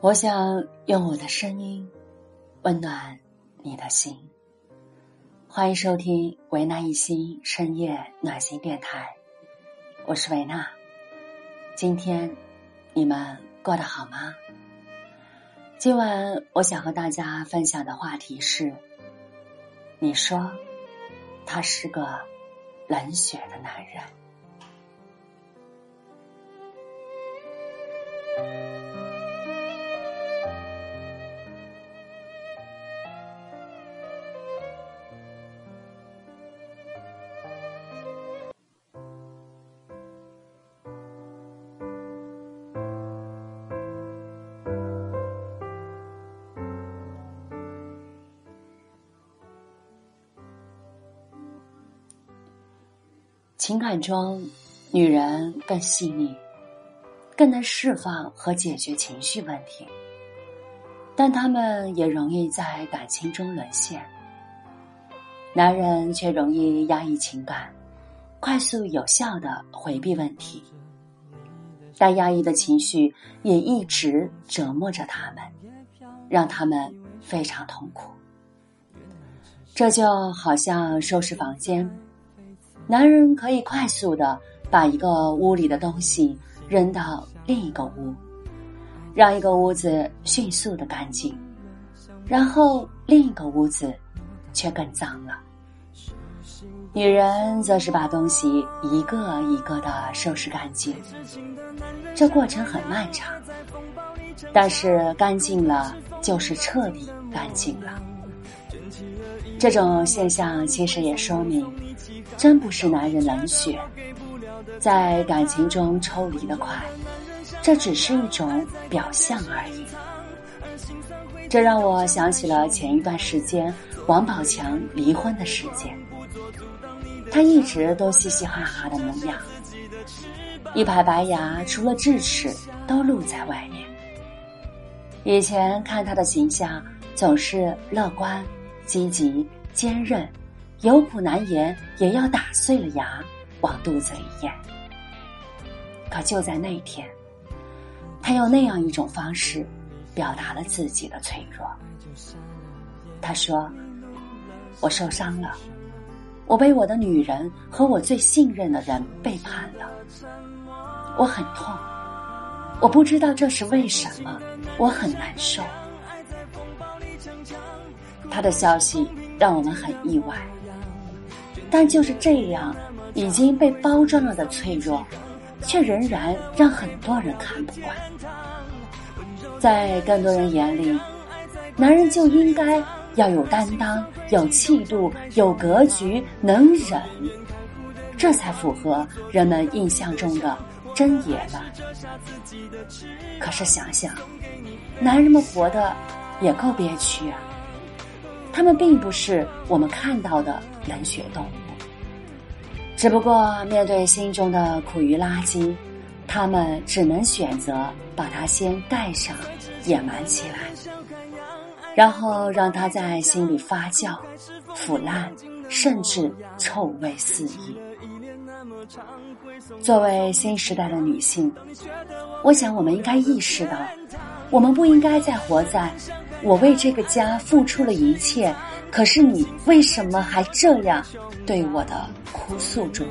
我想用我的声音温暖你的心。欢迎收听维纳一心深夜暖心电台，我是维娜。今天你们过得好吗？今晚我想和大家分享的话题是：你说他是个冷血的男人。情感中，女人更细腻，更能释放和解决情绪问题，但她们也容易在感情中沦陷。男人却容易压抑情感，快速有效的回避问题，但压抑的情绪也一直折磨着他们，让他们非常痛苦。这就好像收拾房间。男人可以快速的把一个屋里的东西扔到另一个屋，让一个屋子迅速的干净，然后另一个屋子却更脏了。女人则是把东西一个一个的收拾干净，这过程很漫长，但是干净了就是彻底干净了。这种现象其实也说明。真不是男人冷血，在感情中抽离的快，这只是一种表象而已。这让我想起了前一段时间王宝强离婚的事件。他一直都嘻嘻哈哈的模样，一排白牙除了智齿都露在外面。以前看他的形象总是乐观、积极、坚韧。有苦难言，也要打碎了牙往肚子里咽。可就在那天，他用那样一种方式，表达了自己的脆弱。他说：“我受伤了，我被我的女人和我最信任的人背叛了，我很痛，我不知道这是为什么，我很难受。”他的消息让我们很意外。但就是这样已经被包装了的脆弱，却仍然让很多人看不惯。在更多人眼里，男人就应该要有担当、有气度、有格局、能忍，这才符合人们印象中的真爷们。可是想想，男人们活得也够憋屈啊！他们并不是我们看到的冷血动物。只不过面对心中的苦于垃圾，他们只能选择把它先盖上、掩埋起来，然后让它在心里发酵、腐烂，甚至臭味四溢。作为新时代的女性，我想我们应该意识到，我们不应该再活在“我为这个家付出了一切”。可是你为什么还这样对我的哭诉中？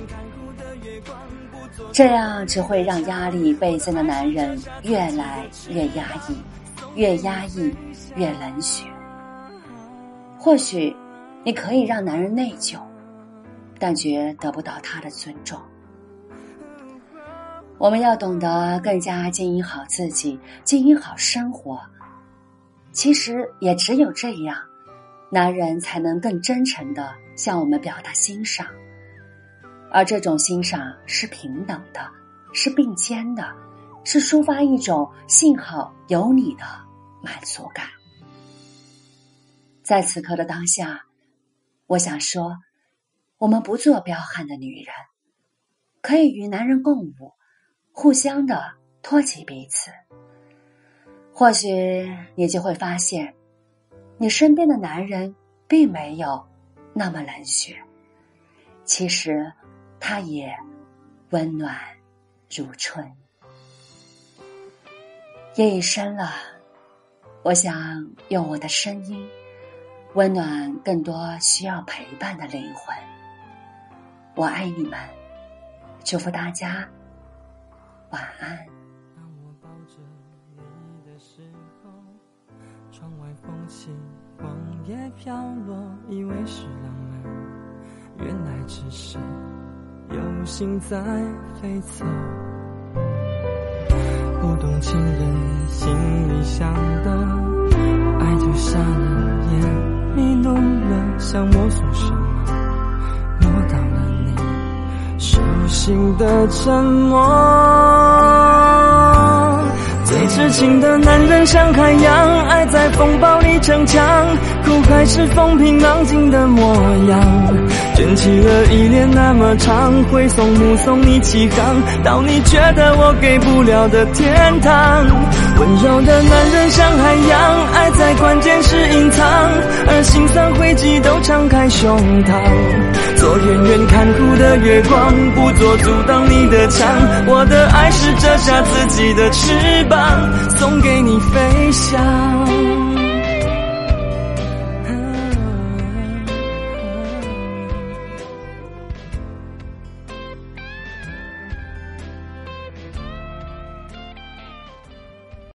这样只会让压力倍增的男人越来越压抑，越压抑越冷血。或许你可以让男人内疚，但绝得不到他的尊重。我们要懂得更加经营好自己，经营好生活。其实也只有这样。男人才能更真诚的向我们表达欣赏，而这种欣赏是平等的，是并肩的，是抒发一种幸好有你的满足感。在此刻的当下，我想说，我们不做彪悍的女人，可以与男人共舞，互相的托起彼此。或许你就会发现。你身边的男人并没有那么冷血，其实他也温暖如春。夜已深了，我想用我的声音，温暖更多需要陪伴的灵魂。我爱你们，祝福大家晚安。窗外风起，黄叶飘落，以为是浪漫，原来只是有心在飞走。不懂情人心里想的，爱就瞎了眼，迷路了，想摸索什么，摸到了你手心的沉默。最痴情的男人像海洋，爱在风暴里逞强，苦还是风平浪静的模样。卷起了依恋那么长，挥送目送你起航，到你觉得我给不了的天堂。温柔的男人像海洋，爱在关键时隐藏，而心酸汇集都敞开胸膛。做远远看哭的月光，不做阻挡你的墙。我的爱是折下自己的翅膀。送给你飞翔。